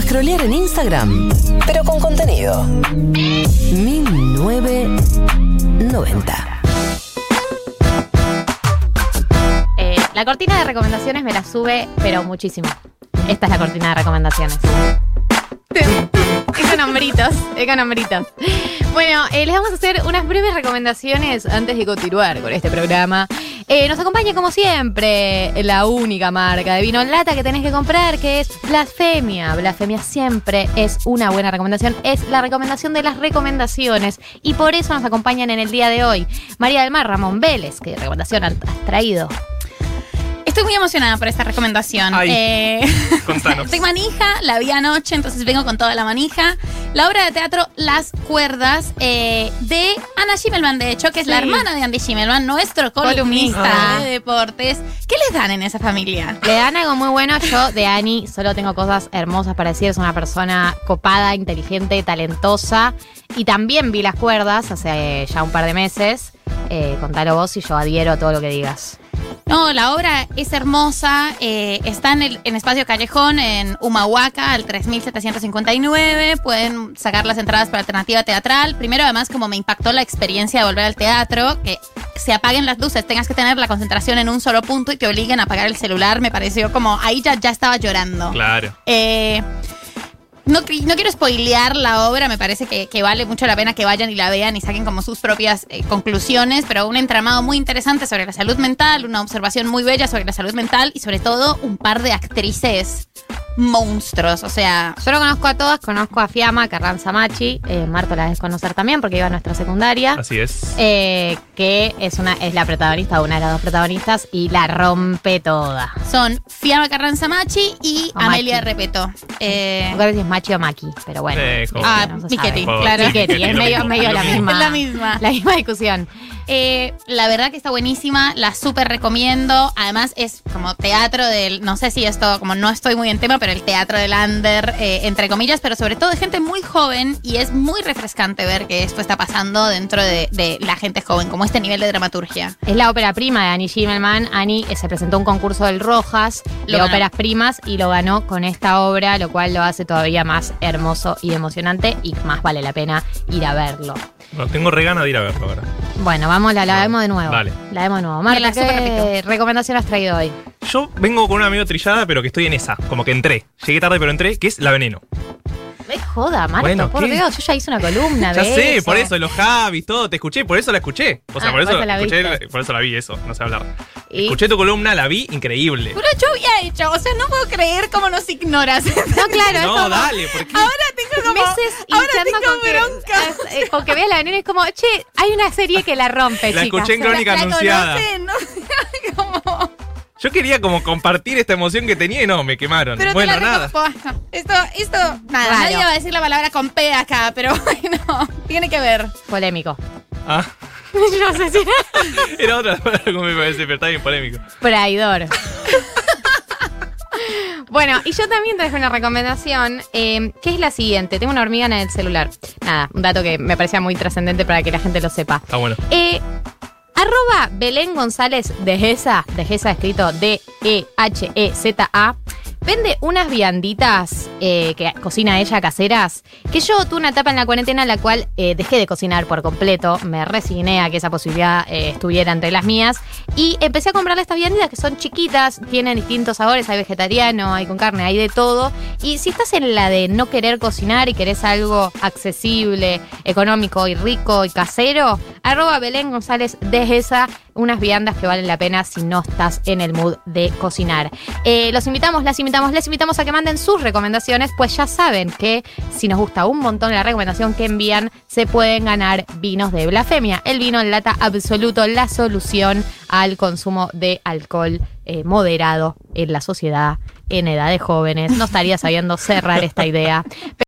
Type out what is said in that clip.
Scrollear en Instagram, pero con contenido. 1990. Eh, la cortina de recomendaciones me la sube, pero muchísimo. Esta es la cortina de recomendaciones. Es con es con hombritos. Bueno, eh, les vamos a hacer unas breves recomendaciones antes de continuar con este programa. Eh, nos acompaña como siempre la única marca de vino en lata que tenés que comprar, que es Blasfemia. Blasfemia siempre es una buena recomendación, es la recomendación de las recomendaciones. Y por eso nos acompañan en el día de hoy María del Mar, Ramón Vélez. ¿Qué recomendación has traído? Estoy muy emocionada por esta recomendación. Ay, Eh, contanos. Estoy manija, la vi anoche, entonces vengo con toda la manija. La obra de teatro Las Cuerdas eh, de Ana Schimmelman, de hecho, que es la hermana de Andy Schimmelman, nuestro columnista Columnista. de deportes. ¿Qué les dan en esa familia? Le dan algo muy bueno. Yo de Ani solo tengo cosas hermosas para decir. Es una persona copada, inteligente, talentosa. Y también vi las cuerdas hace ya un par de meses. Eh, contalo vos y yo adhiero a todo lo que digas. No, la obra es hermosa. eh, está en, el, en Espacio Callejón, en Humahuaca, al 3759. Pueden sacar las entradas para alternativa teatral. Primero, además, como me impactó la experiencia de volver al teatro, que se apaguen las luces, tengas que tener la concentración en un solo punto y te obliguen a apagar el celular, me pareció como ahí ya, ya estaba llorando. Claro. Eh, no, qui- no quiero spoilear la obra, me parece que, que vale mucho la pena que vayan y la vean y saquen como sus propias eh, conclusiones, pero un entramado muy interesante sobre la salud mental, una observación muy bella sobre la salud mental y sobre todo un par de actrices monstruos, o sea, Yo lo conozco a todas. Conozco a Fiamma, Carranza Machi. Eh, Marto la debes conocer también porque iba a nuestra secundaria. Así es. Eh, que es, una, es la protagonista, una de las dos protagonistas. Y la rompe toda. son Fiamma Carranza Machi y O Amelia Machi. Repeto. Eh, No sé si es Machi o Maki, pero bueno. Eh, como- ah, no sabe. claro. Michetti, es medio, medio la misma. Es la misma. La misma discusión. Eh, la verdad que está buenísima, la súper recomiendo. Además es como teatro del, no sé si esto, como no estoy muy en tema, pero el teatro del under, eh, entre comillas, pero sobre todo de gente muy joven y es muy refrescante ver que esto está pasando dentro de, de la gente joven, como este nivel de dramaturgia. Es la ópera prima de Annie Schimmelman. Annie eh, se presentó a un concurso del Rojas Lo de ganó. óperas primas y lo ganó con esta obra, lo cual lo hace todavía más hermoso y emocionante y más vale la pena ir a verlo. No, tengo re ganas de ir a verlo ahora. Bueno, vamos, la, la vemos de nuevo. Dale. La vemos de nuevo. Me Marta, la súper ¿qué recomendación has traído hoy? Yo vengo con un amigo trillada, pero que estoy en esa. Como que entré. Llegué tarde, pero entré, que es La Veneno. Me joda, Marta, Bueno, por ¿qué? Dios, yo ya hice una columna Ya de sé, eso. por eso, los Javis, todo, te escuché, por eso la escuché. O sea, Ah, por eso por eso la escuché, viste. por eso la vi, eso, no sé hablar. Y- Escuché tu columna, la vi, increíble. Pero yo había hecho, o sea, no puedo creer cómo nos ignoras. No, claro, es No, dale, ¿por qué? Ahora como, meses hinchando con que, bronca. eh, con que vea la veneno es como, che, hay una serie que la rompe, La chicas. escuché en Crónica La- la Anunciada. conocen, ¿no? Como- Yo quería como compartir esta emoción que tenía y no, me quemaron. Pero te bueno, la nada. Esto, esto, nada, Raro. nadie va a decir la palabra con P acá, pero bueno, tiene que ver. Polémico. Ah, no sé si era otra palabra como me parece, pero está bien polémico. Traidor. Bueno, y yo también traje una recomendación, eh, que es la siguiente. Tengo una hormiga en el celular. Nada, un dato que me parecía muy trascendente para que la gente lo sepa. Está bueno. Eh, arroba Belén González de Gesa, de Gesa escrito D-E-H-E-Z-A, vende unas vianditas eh, que cocina ella caseras, que yo tuve una etapa en la cuarentena en la cual eh, dejé de cocinar por completo, me resigné a que esa posibilidad eh, estuviera entre las mías y empecé a comprarle estas vianditas que son chiquitas, tienen distintos sabores, hay vegetariano, hay con carne, hay de todo. Y si estás en la de no querer cocinar y querés algo accesible, económico y rico y casero, arroba Belén González de esa unas viandas que valen la pena si no estás en el mood de cocinar. Los invitamos, las invitamos, les invitamos a que manden sus pues ya saben que si nos gusta un montón la recomendación que envían, se pueden ganar vinos de blasfemia. El vino en lata absoluto, la solución al consumo de alcohol eh, moderado en la sociedad en edades jóvenes. No estaría sabiendo cerrar esta idea.